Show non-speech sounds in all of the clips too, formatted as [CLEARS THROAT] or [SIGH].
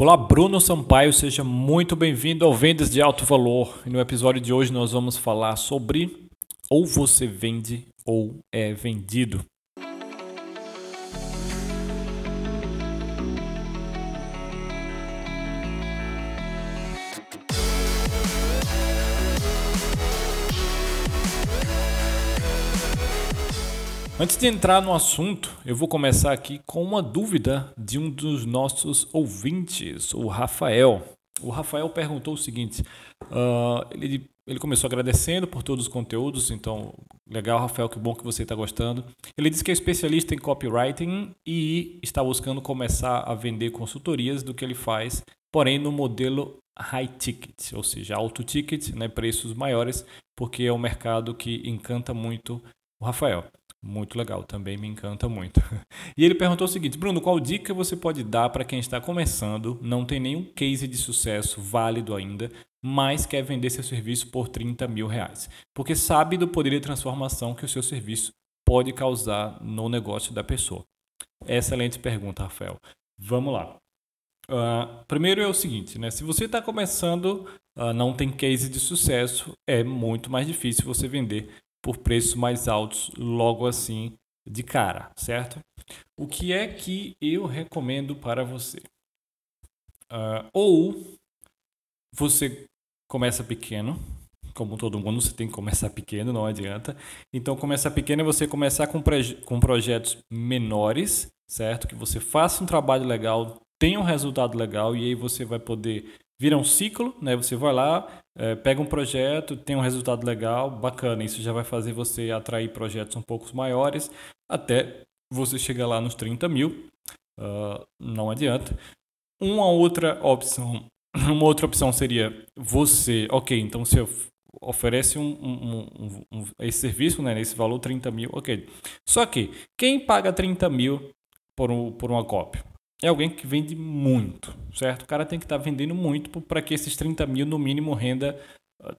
Olá, Bruno Sampaio, seja muito bem-vindo ao Vendas de Alto Valor. No episódio de hoje nós vamos falar sobre ou você vende ou é vendido. Antes de entrar no assunto, eu vou começar aqui com uma dúvida de um dos nossos ouvintes, o Rafael. O Rafael perguntou o seguinte: uh, ele, ele começou agradecendo por todos os conteúdos, então legal, Rafael, que bom que você está gostando. Ele disse que é especialista em copywriting e está buscando começar a vender consultorias do que ele faz, porém no modelo high ticket, ou seja, alto ticket, né, preços maiores, porque é um mercado que encanta muito o Rafael. Muito legal, também me encanta muito. [LAUGHS] E ele perguntou o seguinte: Bruno, qual dica você pode dar para quem está começando, não tem nenhum case de sucesso válido ainda, mas quer vender seu serviço por 30 mil reais? Porque sabe do poder de transformação que o seu serviço pode causar no negócio da pessoa. Excelente pergunta, Rafael. Vamos lá. Uh, primeiro é o seguinte, né? Se você está começando, uh, não tem case de sucesso, é muito mais difícil você vender por preços mais altos logo assim de cara, certo? O que é que eu recomendo para você? Uh, ou você começa pequeno, como todo mundo, você tem que começar pequeno, não adianta. Então, começar pequeno é você começar com, com projetos menores, certo? Que você faça um trabalho legal, tenha um resultado legal e aí você vai poder vira um ciclo, né? Você vai lá, é, pega um projeto, tem um resultado legal, bacana. Isso já vai fazer você atrair projetos um pouco maiores até você chegar lá nos 30 mil. Uh, não adianta. Uma outra opção, [CLEARS THROAT] uma outra opção seria você, ok, então você oferece um, um, um, esse serviço, né, nesse valor 30 mil, ok. Só que quem paga 30 mil por, um, por uma cópia? É alguém que vende muito, certo? O cara tem que estar tá vendendo muito para que esses 30 mil, no mínimo, renda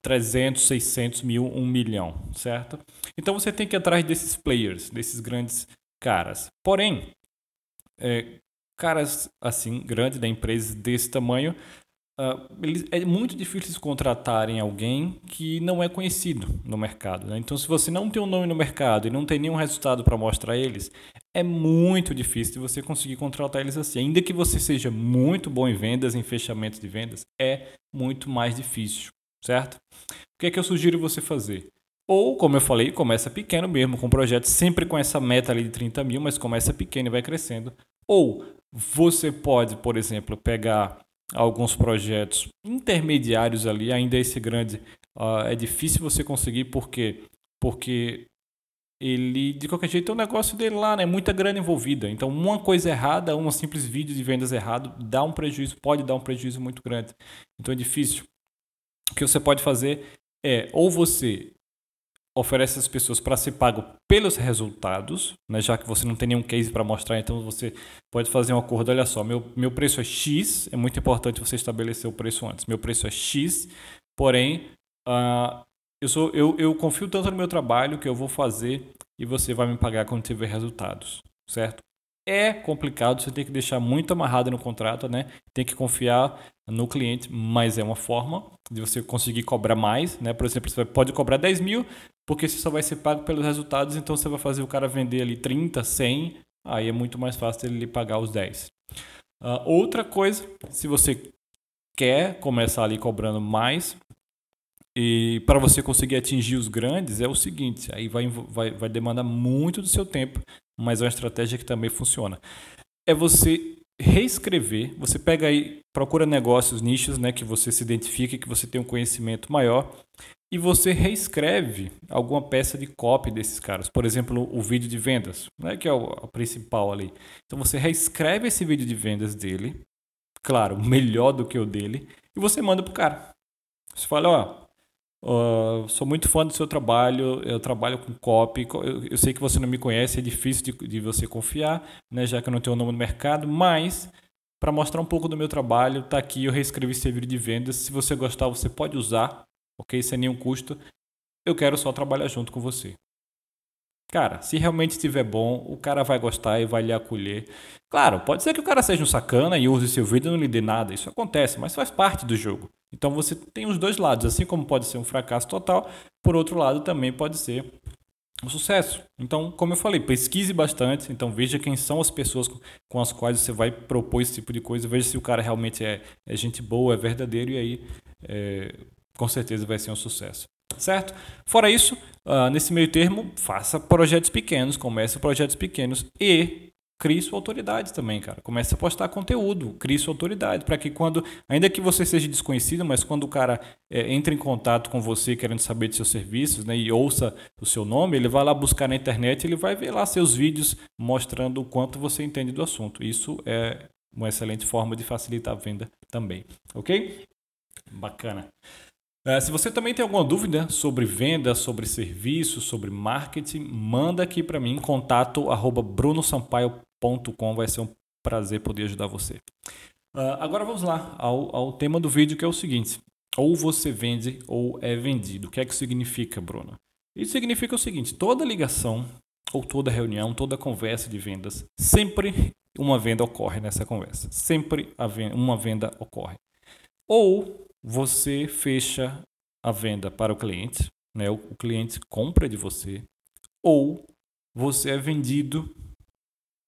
300, ah, 600 mil, 1 milhão, certo? Então você tem que ir atrás desses players, desses grandes caras. Porém, é, caras assim, grandes da empresa desse tamanho, Uh, eles, é muito difícil contratarem alguém que não é conhecido no mercado. Né? Então, se você não tem um nome no mercado e não tem nenhum resultado para mostrar eles, é muito difícil você conseguir contratar eles assim. Ainda que você seja muito bom em vendas, em fechamentos de vendas, é muito mais difícil, certo? O que é que eu sugiro você fazer? Ou, como eu falei, começa pequeno mesmo, com projetos sempre com essa meta ali de 30 mil, mas começa pequeno e vai crescendo. Ou você pode, por exemplo, pegar alguns projetos intermediários ali, ainda esse grande uh, é difícil você conseguir porque porque ele de qualquer jeito é o negócio dele lá, né? Muita grana envolvida. Então, uma coisa errada, um simples vídeo de vendas errado, dá um prejuízo, pode dar um prejuízo muito grande. Então é difícil. O que você pode fazer é ou você oferece às pessoas para ser pago pelos resultados, né? já que você não tem nenhum case para mostrar, então você pode fazer um acordo. Olha só, meu, meu preço é X, é muito importante você estabelecer o preço antes. Meu preço é X, porém, uh, eu, sou, eu, eu confio tanto no meu trabalho que eu vou fazer e você vai me pagar quando tiver resultados, certo? É complicado, você tem que deixar muito amarrado no contrato, né? Tem que confiar no cliente, mas é uma forma de você conseguir cobrar mais, né? Por exemplo, você pode cobrar 10 mil, porque você só vai ser pago pelos resultados, então você vai fazer o cara vender ali 30, 100, aí é muito mais fácil ele pagar os 10. Uh, outra coisa, se você quer começar ali cobrando mais, e para você conseguir atingir os grandes, é o seguinte: aí vai, vai, vai demandar muito do seu tempo, mas é uma estratégia que também funciona. É você reescrever, você pega aí, procura negócios, nichos, né, que você se identifique, que você tem um conhecimento maior, e você reescreve alguma peça de copy desses caras. Por exemplo, o vídeo de vendas, né, que é o, o principal ali. Então você reescreve esse vídeo de vendas dele, claro, melhor do que o dele, e você manda pro cara. Você fala, ó, Uh, sou muito fã do seu trabalho, eu trabalho com copy. Eu, eu sei que você não me conhece, é difícil de, de, você confiar, né, já que eu não tenho nome no mercado, mas para mostrar um pouco do meu trabalho, tá aqui, eu reescrevi esse vídeo de vendas. Se você gostar, você pode usar, ok? Sem nenhum custo. Eu quero só trabalhar junto com você. Cara, se realmente estiver bom, o cara vai gostar e vai lhe acolher. Claro, pode ser que o cara seja um sacana e use seu vídeo e não lhe dê nada. Isso acontece, mas faz parte do jogo. Então você tem os dois lados. Assim como pode ser um fracasso total, por outro lado também pode ser um sucesso. Então, como eu falei, pesquise bastante. Então veja quem são as pessoas com as quais você vai propor esse tipo de coisa. Veja se o cara realmente é, é gente boa, é verdadeiro e aí é, com certeza vai ser um sucesso certo? Fora isso, uh, nesse meio termo, faça projetos pequenos, comece projetos pequenos e crie sua autoridade também, cara. Comece a postar conteúdo, crie sua autoridade, para que quando, ainda que você seja desconhecido, mas quando o cara é, entre em contato com você querendo saber de seus serviços, né, e ouça o seu nome, ele vai lá buscar na internet, ele vai ver lá seus vídeos mostrando o quanto você entende do assunto. Isso é uma excelente forma de facilitar a venda também, ok? Bacana. Uh, se você também tem alguma dúvida sobre venda, sobre serviço, sobre marketing, manda aqui para mim, contato arroba brunosampaio.com, vai ser um prazer poder ajudar você. Uh, agora vamos lá ao, ao tema do vídeo que é o seguinte, ou você vende ou é vendido. O que é que significa, Bruno? Isso significa o seguinte, toda ligação ou toda reunião, toda conversa de vendas, sempre uma venda ocorre nessa conversa. Sempre uma venda ocorre. Ou você fecha a venda para o cliente, né? o cliente compra de você, ou você é vendido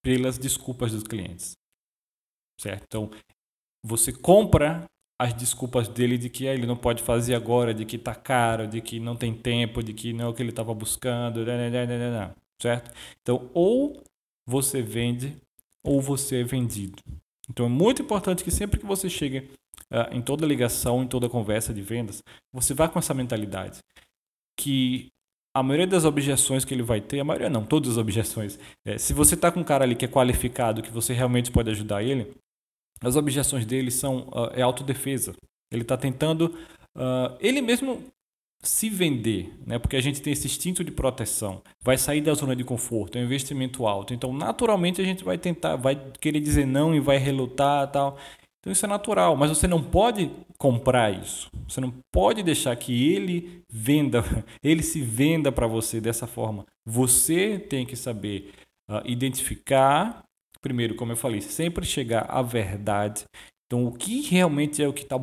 pelas desculpas dos clientes. Certo? Então, você compra as desculpas dele de que ah, ele não pode fazer agora, de que está caro, de que não tem tempo, de que não é o que ele estava buscando, né, né, né, certo? Então, ou você vende ou você é vendido. Então, é muito importante que sempre que você chega em toda ligação, em toda conversa de vendas, você vai com essa mentalidade que a maioria das objeções que ele vai ter, a maioria não, todas as objeções, é, se você está com um cara ali que é qualificado, que você realmente pode ajudar ele, as objeções dele são uh, é autodefesa. Ele está tentando uh, ele mesmo se vender, né? Porque a gente tem esse instinto de proteção, vai sair da zona de conforto, é um investimento alto. Então, naturalmente a gente vai tentar, vai querer dizer não e vai relutar, tal. Então isso é natural, mas você não pode comprar isso. Você não pode deixar que ele venda, [LAUGHS] ele se venda para você dessa forma. Você tem que saber uh, identificar, primeiro, como eu falei, sempre chegar à verdade. Então, o que realmente é o que, tá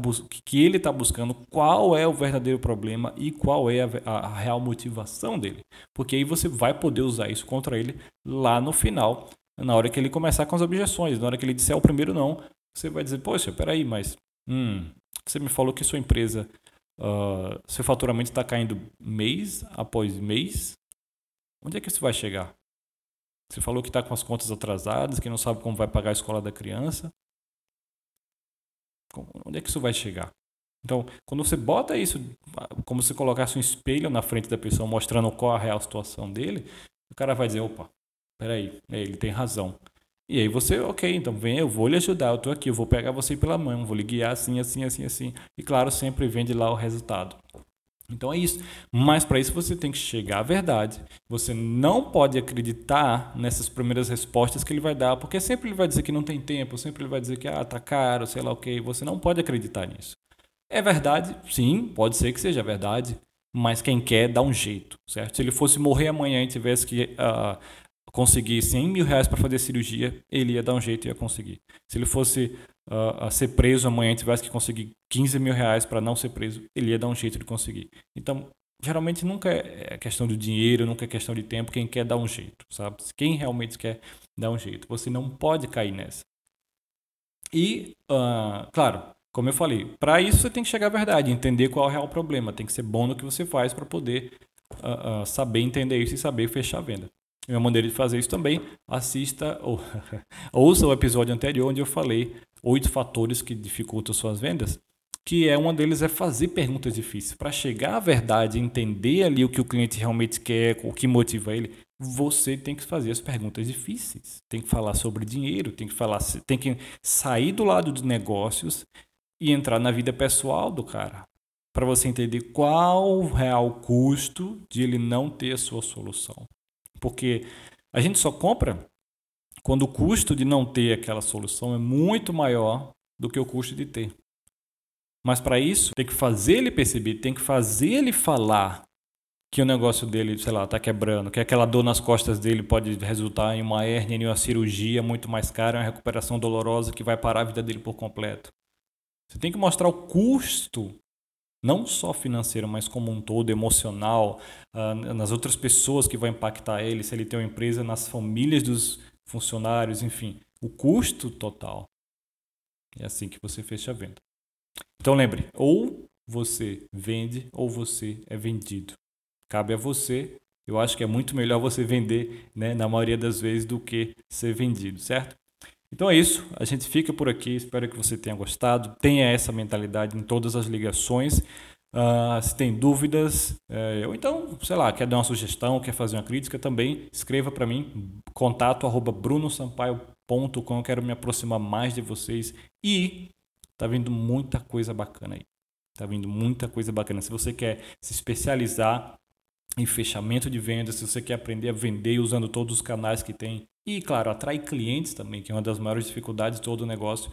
que ele está buscando, qual é o verdadeiro problema e qual é a, a, real motivação dele. Porque aí você vai poder usar isso contra ele lá no final, na hora que ele começar com as objeções, na hora que ele disser o primeiro não, você vai dizer, poxa, peraí, mas hum, você me falou que sua empresa, uh, seu faturamento está caindo mês após mês. Onde é que isso vai chegar? Você falou que está com as contas atrasadas, que não sabe como vai pagar a escola da criança. Onde é que isso vai chegar? Então, quando você bota isso, como se colocasse um espelho na frente da pessoa, mostrando qual a real situação dele, o cara vai dizer, opa, peraí, ele tem razão. E aí você, ok, então vem, eu vou lhe ajudar, eu estou aqui, eu vou pegar você pela mão, vou lhe guiar assim, assim, assim, assim. E claro, sempre vende lá o resultado. Então é isso. Mas para isso você tem que chegar à verdade. Você não pode acreditar nessas primeiras respostas que ele vai dar, porque sempre ele vai dizer que não tem tempo, sempre ele vai dizer que ah, tá caro, sei lá o okay. que. Você não pode acreditar nisso. É verdade? Sim, pode ser que seja verdade. Mas quem quer dá um jeito, certo? Se ele fosse morrer amanhã e tivesse que uh, conseguir 100 mil reais para fazer cirurgia, ele ia dar um jeito e ia conseguir. Se ele fosse uh, ser preso amanhã e tivesse que conseguir 15 mil reais para não ser preso, ele ia dar um jeito de conseguir. Então, geralmente nunca é questão de dinheiro, nunca é questão de tempo, quem quer dar um jeito, sabe? Quem realmente quer dar um jeito. Você não pode cair nessa. E, uh, claro, como eu falei, para isso você tem que chegar à verdade, entender qual é o real problema, tem que ser bom no que você faz para poder uh, uh, saber entender isso e saber fechar a venda. Uma maneira de fazer isso também, assista ou [LAUGHS] ouça o episódio anterior onde eu falei oito fatores que dificultam suas vendas, que é um deles é fazer perguntas difíceis. Para chegar à verdade, entender ali o que o cliente realmente quer, o que motiva ele, você tem que fazer as perguntas difíceis. Tem que falar sobre dinheiro, tem que falar, tem que sair do lado dos negócios e entrar na vida pessoal do cara, para você entender qual o real custo de ele não ter a sua solução. Porque a gente só compra quando o custo de não ter aquela solução é muito maior do que o custo de ter. Mas para isso, tem que fazer ele perceber, tem que fazer ele falar que o negócio dele, sei lá, está quebrando, que aquela dor nas costas dele pode resultar em uma hérnia, em uma cirurgia muito mais cara, uma recuperação dolorosa que vai parar a vida dele por completo. Você tem que mostrar o custo, não só financeiro, mas como um todo, emocional, uh, nas outras pessoas que vai impactar ele, se ele tem uma empresa, nas famílias dos funcionários, enfim, o custo total. É assim que você fecha a venda. Então lembre, ou você vende ou você é vendido. Cabe a você. Eu acho que é muito melhor você vender, né, na maioria das vezes, do que ser vendido, certo? Então é isso. A gente fica por aqui. Espero que você tenha gostado. Tenha essa mentalidade em todas as ligações. Uh, se tem dúvidas, uh, ou então, sei lá, quer dar uma sugestão, quer fazer uma crítica, também escreva para mim, contato arroba brunosampaio.com, eu quero me aproximar mais de vocês e tá vindo muita coisa bacana aí. Tá vindo muita coisa bacana. Se você quer se especializar em fechamento de vendas, se você quer aprender a vender usando todos os canais que tem e, claro, atrair clientes também, que é uma das maiores dificuldades de todo o negócio,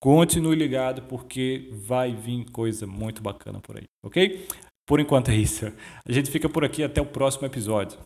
continue ligado porque vai vir coisa muito bacana por aí, ok? Por enquanto é isso. A gente fica por aqui até o próximo episódio.